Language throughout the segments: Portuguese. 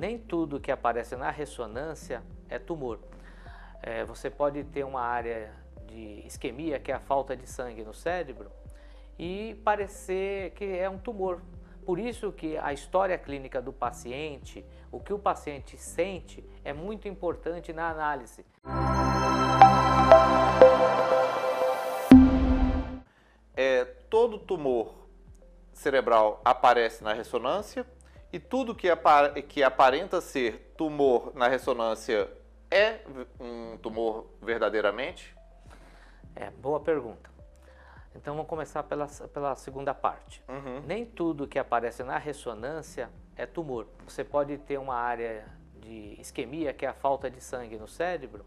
Nem tudo que aparece na ressonância é tumor. É, você pode ter uma área de isquemia, que é a falta de sangue no cérebro, e parecer que é um tumor. Por isso que a história clínica do paciente, o que o paciente sente, é muito importante na análise. É, todo tumor cerebral aparece na ressonância e tudo que, que aparenta ser tumor na ressonância é um tumor verdadeiramente? É, boa pergunta. Então vamos começar pela, pela segunda parte. Uhum. Nem tudo que aparece na ressonância é tumor. Você pode ter uma área de isquemia, que é a falta de sangue no cérebro,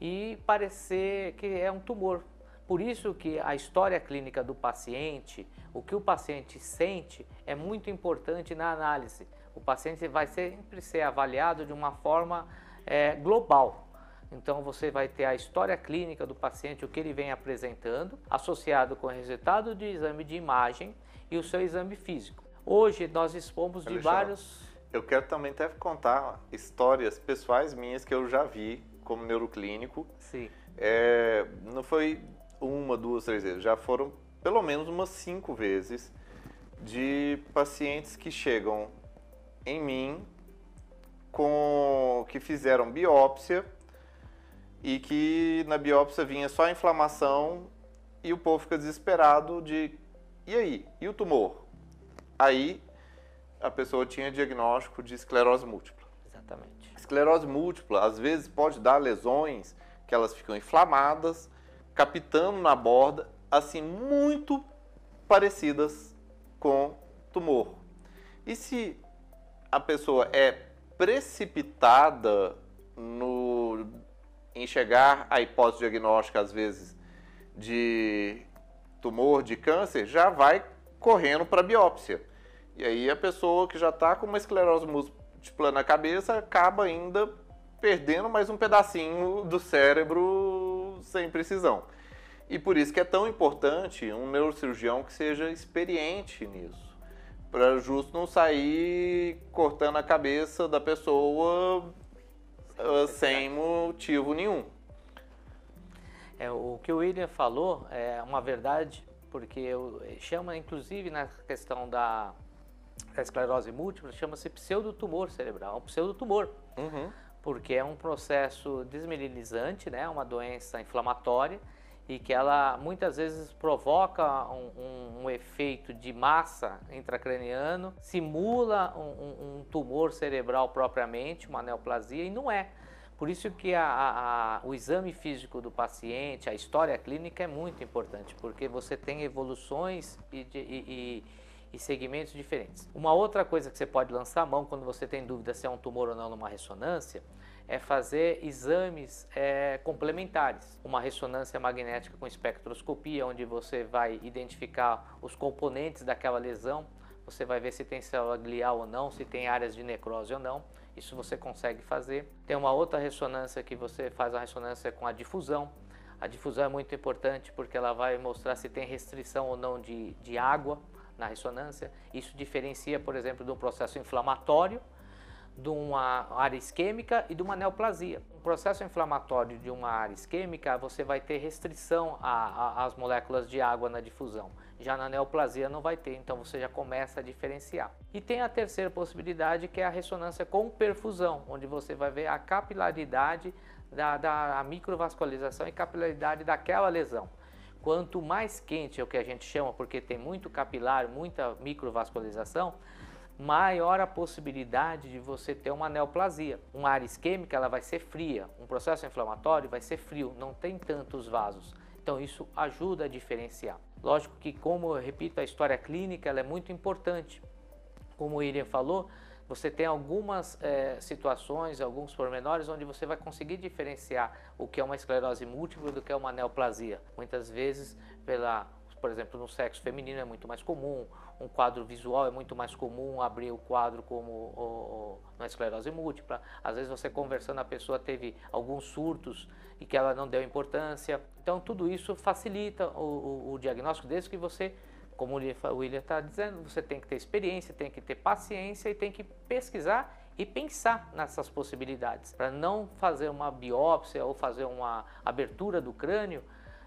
e parecer que é um tumor. Por isso que a história clínica do paciente, o que o paciente sente, é muito importante na análise. O paciente vai sempre ser avaliado de uma forma é, global. Então você vai ter a história clínica do paciente, o que ele vem apresentando, associado com o resultado de exame de imagem e o seu exame físico. Hoje nós dispomos de vários. Eu quero também até contar histórias pessoais minhas que eu já vi como neuroclínico. Sim. É, não foi uma, duas, três vezes, já foram pelo menos umas cinco vezes de pacientes que chegam em mim com que fizeram biópsia e que na biópsia vinha só inflamação e o povo fica desesperado de e aí? E o tumor? Aí a pessoa tinha diagnóstico de esclerose múltipla. Exatamente. Esclerose múltipla às vezes pode dar lesões que elas ficam inflamadas, captando na borda, assim muito parecidas com tumor. E se a pessoa é precipitada no em chegar à hipótese diagnóstica, às vezes, de tumor, de câncer, já vai correndo para biópsia. E aí a pessoa que já está com uma esclerose múltipla na cabeça acaba ainda perdendo mais um pedacinho do cérebro sem precisão. E por isso que é tão importante um neurocirurgião que seja experiente nisso, para justo não sair cortando a cabeça da pessoa uh, sem motivo nenhum. É, o que o William falou é uma verdade, porque eu, chama, inclusive, na questão da, da esclerose múltipla, chama-se pseudotumor cerebral, um pseudotumor. Uhum. Porque é um processo desmineralizante, né, uma doença inflamatória, e que ela muitas vezes provoca um, um, um efeito de massa intracraniano, simula um, um, tumor cerebral propriamente, uma neoplasia, e não é. Por isso que a, a, a, o exame físico do paciente, a história clínica é muito importante, porque você tem evoluções e, e, e segmentos diferentes. Uma outra coisa que você pode lançar a mão quando você tem dúvida se é um tumor ou não numa ressonância, é fazer exames é, complementares. Uma ressonância magnética com espectroscopia, onde você vai identificar os componentes daquela lesão, você vai ver se tem célula glial ou não, se tem áreas de necrose ou não. Isso você consegue fazer. Tem uma outra ressonância que você faz a ressonância com a difusão. A difusão é muito importante porque ela vai mostrar se tem restrição ou não de, de água na ressonância. Isso diferencia, por exemplo, de um processo inflamatório de uma área isquêmica e de uma neoplasia. Um processo inflamatório de uma área isquêmica, você vai ter restrição às moléculas de água na difusão. Já na neoplasia não vai ter, então você já começa a diferenciar. E tem a terceira possibilidade que é a ressonância com perfusão, onde você vai ver a capilaridade da, da microvascularização e capilaridade daquela lesão. Quanto mais quente é o que a gente chama, porque tem muito capilar, muita microvascularização, maior a possibilidade de você ter uma neoplasia. Uma área isquêmica ela vai ser fria, um processo inflamatório vai ser frio, não tem tantos vasos. Então isso ajuda a diferenciar. Lógico que, como eu repito, a história clínica ela é muito importante. Como o Iriam falou, você tem algumas é, situações, alguns pormenores onde você vai conseguir diferenciar o que é uma esclerose múltipla do que é uma neoplasia. Muitas vezes, pela, por exemplo, no sexo feminino é muito mais comum, um quadro visual é muito mais comum abrir o quadro como o, uma esclerose múltipla. Às vezes você conversando, a pessoa teve alguns surtos e que ela não deu importância. Então tudo isso facilita o, o, o diagnóstico, desde que você, como o William está dizendo, você tem que ter experiência, tem que ter paciência e tem que pesquisar e pensar nessas possibilidades, para não fazer uma biópsia ou fazer uma abertura do crânio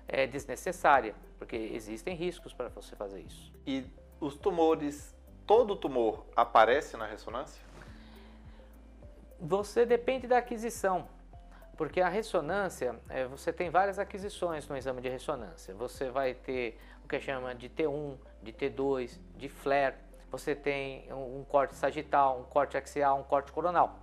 é, desnecessária, porque existem riscos para você fazer isso. E os tumores, todo tumor aparece na ressonância? Você depende da aquisição. Porque a ressonância, é, você tem várias aquisições no exame de ressonância. Você vai ter o que chama de T1, de T2, de flare. Você tem um, corte sagital, um corte axial, um corte coronal.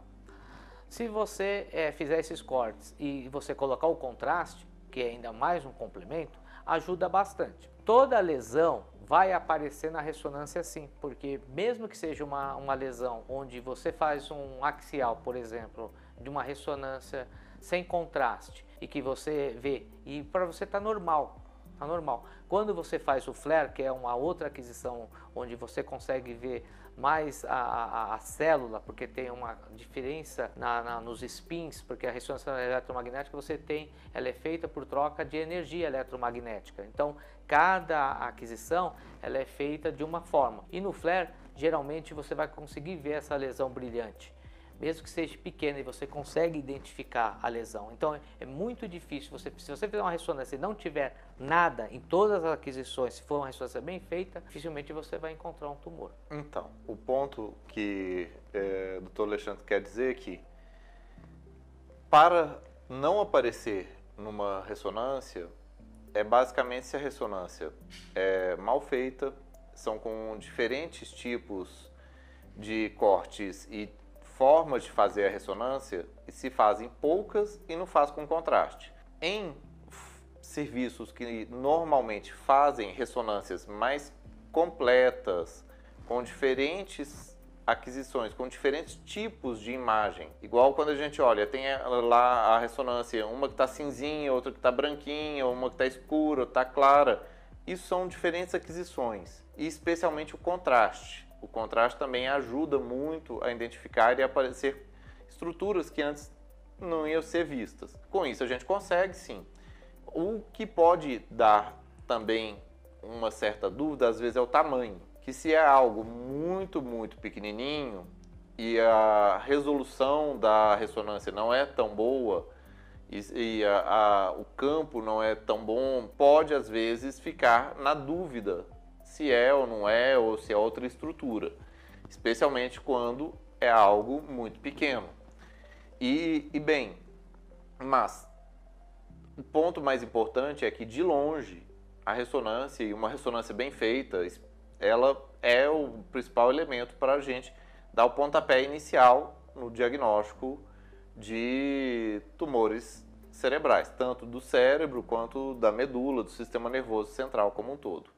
Se você é, fizer esses cortes e você colocar o contraste, que é ainda mais um complemento, ajuda bastante. Toda lesão vai aparecer na ressonância sim, porque mesmo que seja uma, uma lesão onde você faz um axial, por exemplo, de uma ressonância sem contraste e que você vê, e para você está normal, tá normal. Quando você faz o flare, que é uma outra aquisição onde você consegue ver mais a, a, a célula, porque tem uma diferença na, na, nos spins, porque a ressonância eletromagnética você tem, ela é feita por troca de energia eletromagnética. Então, cada aquisição ela é feita de uma forma. E no flare, geralmente você vai conseguir ver essa lesão brilhante mesmo que seja pequena e você consegue identificar a lesão. Então é muito difícil, você, se você fizer uma ressonância e não tiver nada em todas as aquisições, se for uma ressonância bem feita, dificilmente você vai encontrar um tumor. Então, o ponto que é, o Dr. Alexandre quer dizer é que para não aparecer numa ressonância, é basicamente se a ressonância é mal feita, são com diferentes tipos de cortes e formas de fazer a ressonância se fazem poucas e não faz com contraste. Em serviços que normalmente fazem ressonâncias mais completas, com diferentes aquisições, com diferentes tipos de imagem. Igual quando a gente olha, tem lá a ressonância, uma que está cinzinha, outra que está branquinha, uma que está escura, está clara. Isso são diferentes aquisições, e especialmente o contraste. O contraste também ajuda muito a identificar e aparecer estruturas que antes não iam ser vistas. Com isso a gente consegue sim. O que pode dar também uma certa dúvida às vezes é o tamanho, que se é algo muito, muito pequenininho e a resolução da ressonância não é tão boa e, e a, a, o campo não é tão bom, pode às vezes ficar na dúvida se é ou não é, ou se é outra estrutura, especialmente quando é algo muito pequeno. E, e bem, mas o ponto mais importante é que de longe a ressonância e uma ressonância bem feita, ela é o principal elemento para a gente dar o pontapé inicial no diagnóstico de tumores cerebrais, tanto do cérebro quanto da medula, do sistema nervoso central como um todo.